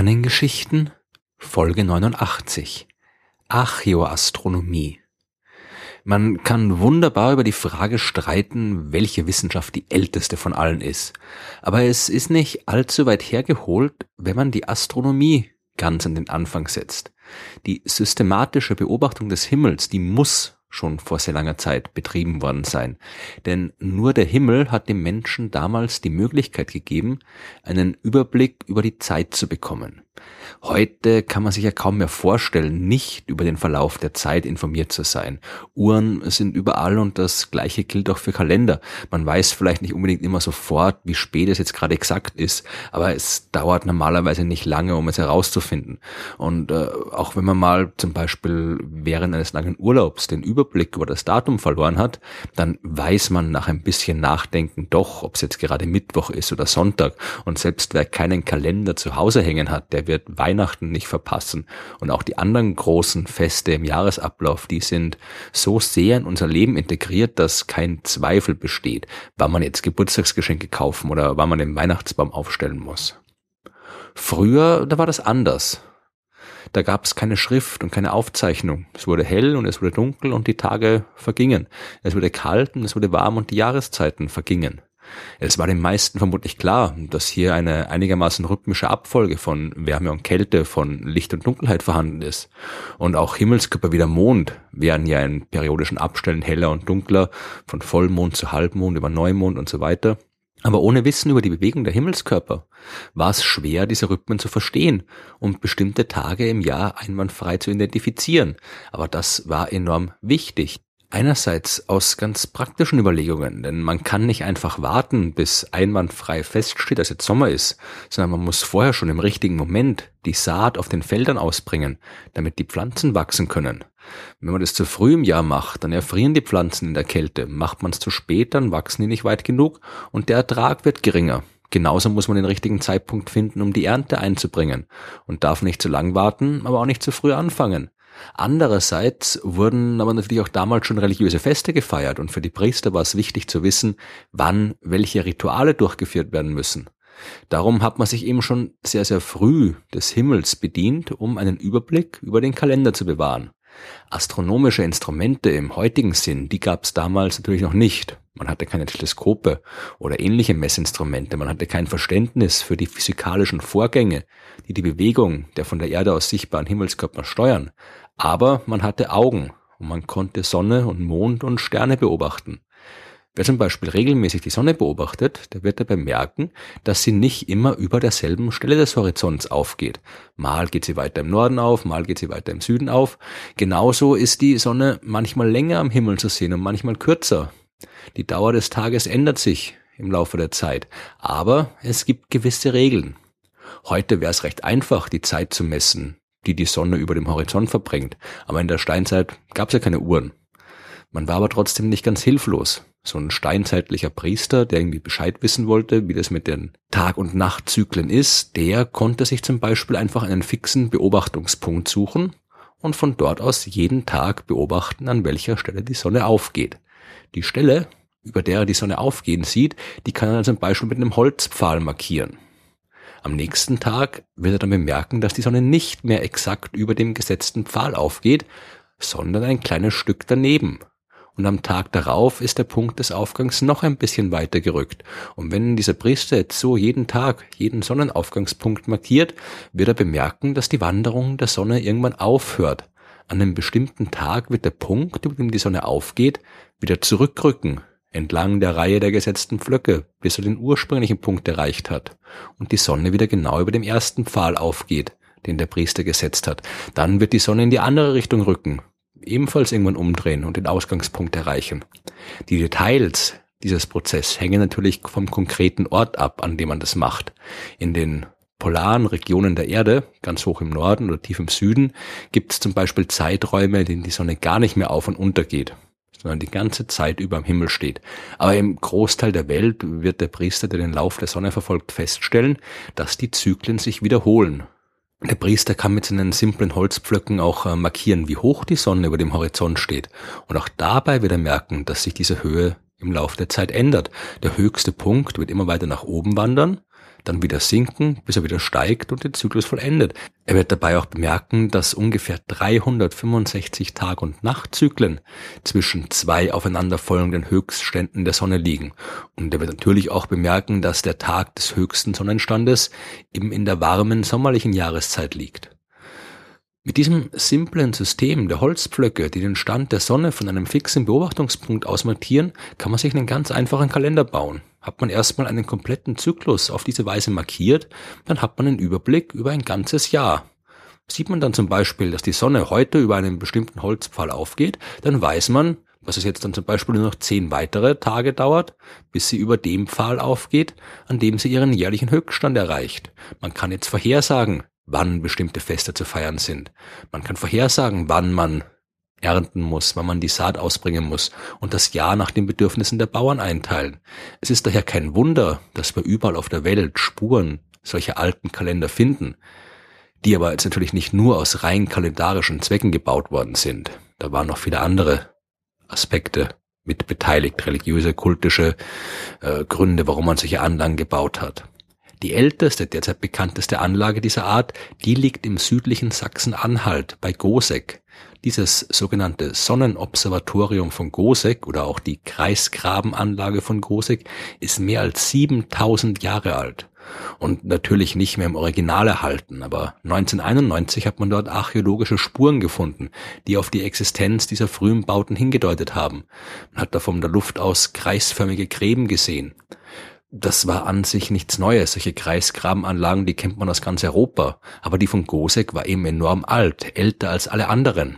Sternengeschichten Folge 89 Archäoastronomie Man kann wunderbar über die Frage streiten, welche Wissenschaft die älteste von allen ist. Aber es ist nicht allzu weit hergeholt, wenn man die Astronomie ganz an den Anfang setzt. Die systematische Beobachtung des Himmels, die muss schon vor sehr langer Zeit betrieben worden sein. Denn nur der Himmel hat dem Menschen damals die Möglichkeit gegeben, einen Überblick über die Zeit zu bekommen. Heute kann man sich ja kaum mehr vorstellen, nicht über den Verlauf der Zeit informiert zu sein. Uhren sind überall und das gleiche gilt auch für Kalender. Man weiß vielleicht nicht unbedingt immer sofort, wie spät es jetzt gerade exakt ist, aber es dauert normalerweise nicht lange, um es herauszufinden. Und äh, auch wenn man mal zum Beispiel während eines langen Urlaubs den Überblick über das Datum verloren hat, dann weiß man nach ein bisschen Nachdenken doch, ob es jetzt gerade Mittwoch ist oder Sonntag. Und selbst wer keinen Kalender zu Hause hängen hat, der wird Weihnachten nicht verpassen. Und auch die anderen großen Feste im Jahresablauf, die sind so sehr in unser Leben integriert, dass kein Zweifel besteht, wann man jetzt Geburtstagsgeschenke kaufen oder wann man den Weihnachtsbaum aufstellen muss. Früher, da war das anders. Da gab es keine Schrift und keine Aufzeichnung. Es wurde hell und es wurde dunkel und die Tage vergingen. Es wurde kalt und es wurde warm und die Jahreszeiten vergingen. Es war den meisten vermutlich klar, dass hier eine einigermaßen rhythmische Abfolge von Wärme und Kälte, von Licht und Dunkelheit vorhanden ist. Und auch Himmelskörper wie der Mond werden ja in periodischen Abständen heller und dunkler, von Vollmond zu Halbmond über Neumond und so weiter. Aber ohne Wissen über die Bewegung der Himmelskörper war es schwer, diese Rhythmen zu verstehen und bestimmte Tage im Jahr einwandfrei zu identifizieren. Aber das war enorm wichtig, Einerseits aus ganz praktischen Überlegungen, denn man kann nicht einfach warten, bis einwandfrei feststeht, dass jetzt Sommer ist, sondern man muss vorher schon im richtigen Moment die Saat auf den Feldern ausbringen, damit die Pflanzen wachsen können. Wenn man das zu früh im Jahr macht, dann erfrieren die Pflanzen in der Kälte. Macht man es zu spät, dann wachsen die nicht weit genug und der Ertrag wird geringer. Genauso muss man den richtigen Zeitpunkt finden, um die Ernte einzubringen und darf nicht zu lang warten, aber auch nicht zu früh anfangen. Andererseits wurden aber natürlich auch damals schon religiöse Feste gefeiert und für die Priester war es wichtig zu wissen, wann welche Rituale durchgeführt werden müssen. Darum hat man sich eben schon sehr, sehr früh des Himmels bedient, um einen Überblick über den Kalender zu bewahren. Astronomische Instrumente im heutigen Sinn, die gab es damals natürlich noch nicht. Man hatte keine Teleskope oder ähnliche Messinstrumente, man hatte kein Verständnis für die physikalischen Vorgänge, die die Bewegung der von der Erde aus sichtbaren Himmelskörper steuern. Aber man hatte Augen und man konnte Sonne und Mond und Sterne beobachten. Wer zum Beispiel regelmäßig die Sonne beobachtet, der wird dabei merken, dass sie nicht immer über derselben Stelle des Horizonts aufgeht. Mal geht sie weiter im Norden auf, mal geht sie weiter im Süden auf. Genauso ist die Sonne manchmal länger am Himmel zu sehen und manchmal kürzer. Die Dauer des Tages ändert sich im Laufe der Zeit, aber es gibt gewisse Regeln. Heute wäre es recht einfach, die Zeit zu messen die die Sonne über dem Horizont verbringt. Aber in der Steinzeit gab es ja keine Uhren. Man war aber trotzdem nicht ganz hilflos. So ein steinzeitlicher Priester, der irgendwie Bescheid wissen wollte, wie das mit den Tag- und Nachtzyklen ist, der konnte sich zum Beispiel einfach einen fixen Beobachtungspunkt suchen und von dort aus jeden Tag beobachten, an welcher Stelle die Sonne aufgeht. Die Stelle, über der er die Sonne aufgehen sieht, die kann er zum Beispiel mit einem Holzpfahl markieren. Am nächsten Tag wird er dann bemerken, dass die Sonne nicht mehr exakt über dem gesetzten Pfahl aufgeht, sondern ein kleines Stück daneben. Und am Tag darauf ist der Punkt des Aufgangs noch ein bisschen weiter gerückt. Und wenn dieser Priester jetzt so jeden Tag jeden Sonnenaufgangspunkt markiert, wird er bemerken, dass die Wanderung der Sonne irgendwann aufhört. An einem bestimmten Tag wird der Punkt, über dem die Sonne aufgeht, wieder zurückrücken, entlang der Reihe der gesetzten Pflöcke, bis er den ursprünglichen Punkt erreicht hat und die Sonne wieder genau über dem ersten Pfahl aufgeht, den der Priester gesetzt hat. Dann wird die Sonne in die andere Richtung rücken, ebenfalls irgendwann umdrehen und den Ausgangspunkt erreichen. Die Details dieses Prozess hängen natürlich vom konkreten Ort ab, an dem man das macht. In den polaren Regionen der Erde, ganz hoch im Norden oder tief im Süden, gibt es zum Beispiel Zeiträume, in denen die Sonne gar nicht mehr auf und unter geht sondern die ganze Zeit über am Himmel steht. Aber im Großteil der Welt wird der Priester, der den Lauf der Sonne verfolgt, feststellen, dass die Zyklen sich wiederholen. Der Priester kann mit seinen simplen Holzpflöcken auch äh, markieren, wie hoch die Sonne über dem Horizont steht. Und auch dabei wird er merken, dass sich diese Höhe im Laufe der Zeit ändert. Der höchste Punkt wird immer weiter nach oben wandern, dann wieder sinken, bis er wieder steigt und den Zyklus vollendet. Er wird dabei auch bemerken, dass ungefähr 365 Tag- und Nachtzyklen zwischen zwei aufeinanderfolgenden Höchstständen der Sonne liegen. Und er wird natürlich auch bemerken, dass der Tag des höchsten Sonnenstandes eben in der warmen sommerlichen Jahreszeit liegt. Mit diesem simplen System der Holzpflöcke, die den Stand der Sonne von einem fixen Beobachtungspunkt aus markieren, kann man sich einen ganz einfachen Kalender bauen. Hat man erstmal einen kompletten Zyklus auf diese Weise markiert, dann hat man einen Überblick über ein ganzes Jahr. Sieht man dann zum Beispiel, dass die Sonne heute über einen bestimmten Holzpfahl aufgeht, dann weiß man, dass es jetzt dann zum Beispiel nur noch zehn weitere Tage dauert, bis sie über dem Pfahl aufgeht, an dem sie ihren jährlichen Höchststand erreicht. Man kann jetzt vorhersagen, wann bestimmte Feste zu feiern sind. Man kann vorhersagen, wann man ernten muss, wann man die Saat ausbringen muss und das Jahr nach den Bedürfnissen der Bauern einteilen. Es ist daher kein Wunder, dass wir überall auf der Welt Spuren solcher alten Kalender finden, die aber jetzt natürlich nicht nur aus rein kalendarischen Zwecken gebaut worden sind. Da waren noch viele andere Aspekte mit beteiligt, religiöse, kultische äh, Gründe, warum man solche Anlagen gebaut hat. Die älteste, derzeit bekannteste Anlage dieser Art, die liegt im südlichen Sachsen-Anhalt bei Goseck. Dieses sogenannte Sonnenobservatorium von Goseck oder auch die Kreisgrabenanlage von Goseck ist mehr als 7000 Jahre alt und natürlich nicht mehr im Original erhalten, aber 1991 hat man dort archäologische Spuren gefunden, die auf die Existenz dieser frühen Bauten hingedeutet haben. Man hat da von der Luft aus kreisförmige Gräben gesehen das war an sich nichts Neues. Solche Kreisgrabenanlagen, die kennt man aus ganz Europa. Aber die von Gosek war eben enorm alt, älter als alle anderen.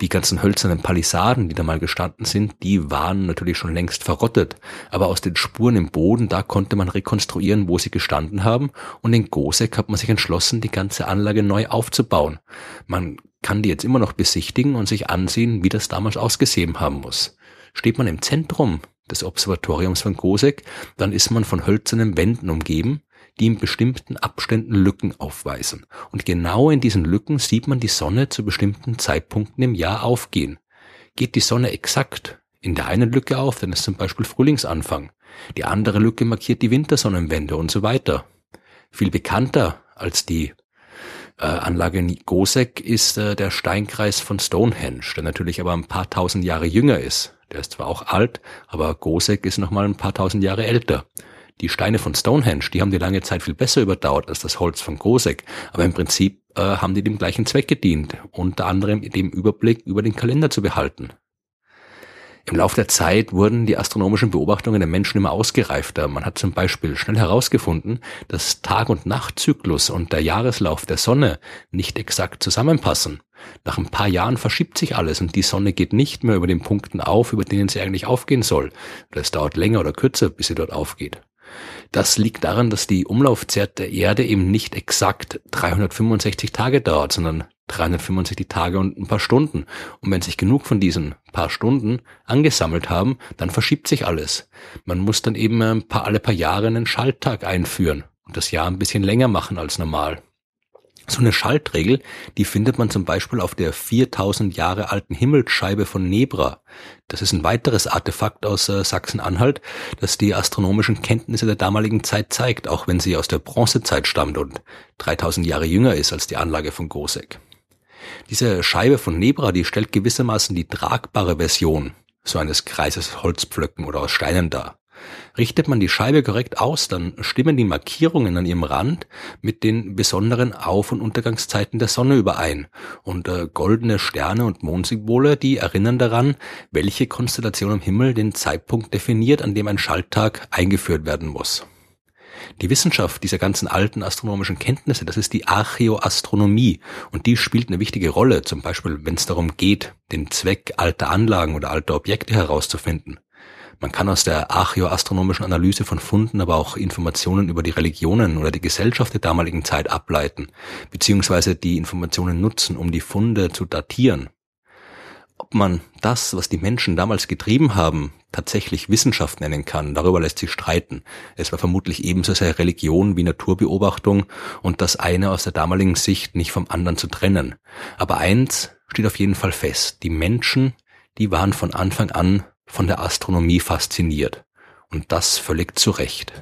Die ganzen hölzernen Palisaden, die da mal gestanden sind, die waren natürlich schon längst verrottet. Aber aus den Spuren im Boden, da konnte man rekonstruieren, wo sie gestanden haben. Und in Gosek hat man sich entschlossen, die ganze Anlage neu aufzubauen. Man kann die jetzt immer noch besichtigen und sich ansehen, wie das damals ausgesehen haben muss. Steht man im Zentrum des Observatoriums von Goseck, dann ist man von hölzernen Wänden umgeben, die in bestimmten Abständen Lücken aufweisen. Und genau in diesen Lücken sieht man die Sonne zu bestimmten Zeitpunkten im Jahr aufgehen. Geht die Sonne exakt in der einen Lücke auf, dann ist zum Beispiel Frühlingsanfang. Die andere Lücke markiert die Wintersonnenwende und so weiter. Viel bekannter als die äh, Anlage Goseck ist äh, der Steinkreis von Stonehenge, der natürlich aber ein paar tausend Jahre jünger ist. Der ist zwar auch alt, aber Gosek ist noch mal ein paar tausend Jahre älter. Die Steine von Stonehenge, die haben die lange Zeit viel besser überdauert als das Holz von Gosek, aber im Prinzip äh, haben die dem gleichen Zweck gedient, unter anderem dem Überblick über den Kalender zu behalten. Im Laufe der Zeit wurden die astronomischen Beobachtungen der Menschen immer ausgereifter. Man hat zum Beispiel schnell herausgefunden, dass Tag- und Nachtzyklus und der Jahreslauf der Sonne nicht exakt zusammenpassen. Nach ein paar Jahren verschiebt sich alles und die Sonne geht nicht mehr über den Punkten auf, über denen sie eigentlich aufgehen soll. Oder es dauert länger oder kürzer, bis sie dort aufgeht. Das liegt daran, dass die Umlaufzeit der Erde eben nicht exakt 365 Tage dauert, sondern 365 Tage und ein paar Stunden. Und wenn sich genug von diesen paar Stunden angesammelt haben, dann verschiebt sich alles. Man muss dann eben ein paar, alle paar Jahre einen Schalttag einführen und das Jahr ein bisschen länger machen als normal. So eine Schaltregel, die findet man zum Beispiel auf der 4000 Jahre alten Himmelsscheibe von Nebra. Das ist ein weiteres Artefakt aus äh, Sachsen-Anhalt, das die astronomischen Kenntnisse der damaligen Zeit zeigt, auch wenn sie aus der Bronzezeit stammt und 3000 Jahre jünger ist als die Anlage von Gosek. Diese Scheibe von Nebra, die stellt gewissermaßen die tragbare Version so eines Kreises Holzpflöcken oder aus Steinen dar. Richtet man die Scheibe korrekt aus, dann stimmen die Markierungen an ihrem Rand mit den besonderen Auf- und Untergangszeiten der Sonne überein. Und äh, goldene Sterne und Mondsymbole, die erinnern daran, welche Konstellation am Himmel den Zeitpunkt definiert, an dem ein Schalttag eingeführt werden muss. Die Wissenschaft dieser ganzen alten astronomischen Kenntnisse, das ist die Archäoastronomie und die spielt eine wichtige Rolle, zum Beispiel wenn es darum geht, den Zweck alter Anlagen oder alter Objekte herauszufinden. Man kann aus der archäoastronomischen Analyse von Funden aber auch Informationen über die Religionen oder die Gesellschaft der damaligen Zeit ableiten, beziehungsweise die Informationen nutzen, um die Funde zu datieren. Ob man das, was die Menschen damals getrieben haben, tatsächlich Wissenschaft nennen kann, darüber lässt sich streiten. Es war vermutlich ebenso sehr Religion wie Naturbeobachtung und das eine aus der damaligen Sicht nicht vom anderen zu trennen. Aber eins steht auf jeden Fall fest. Die Menschen, die waren von Anfang an von der Astronomie fasziniert. Und das völlig zu Recht.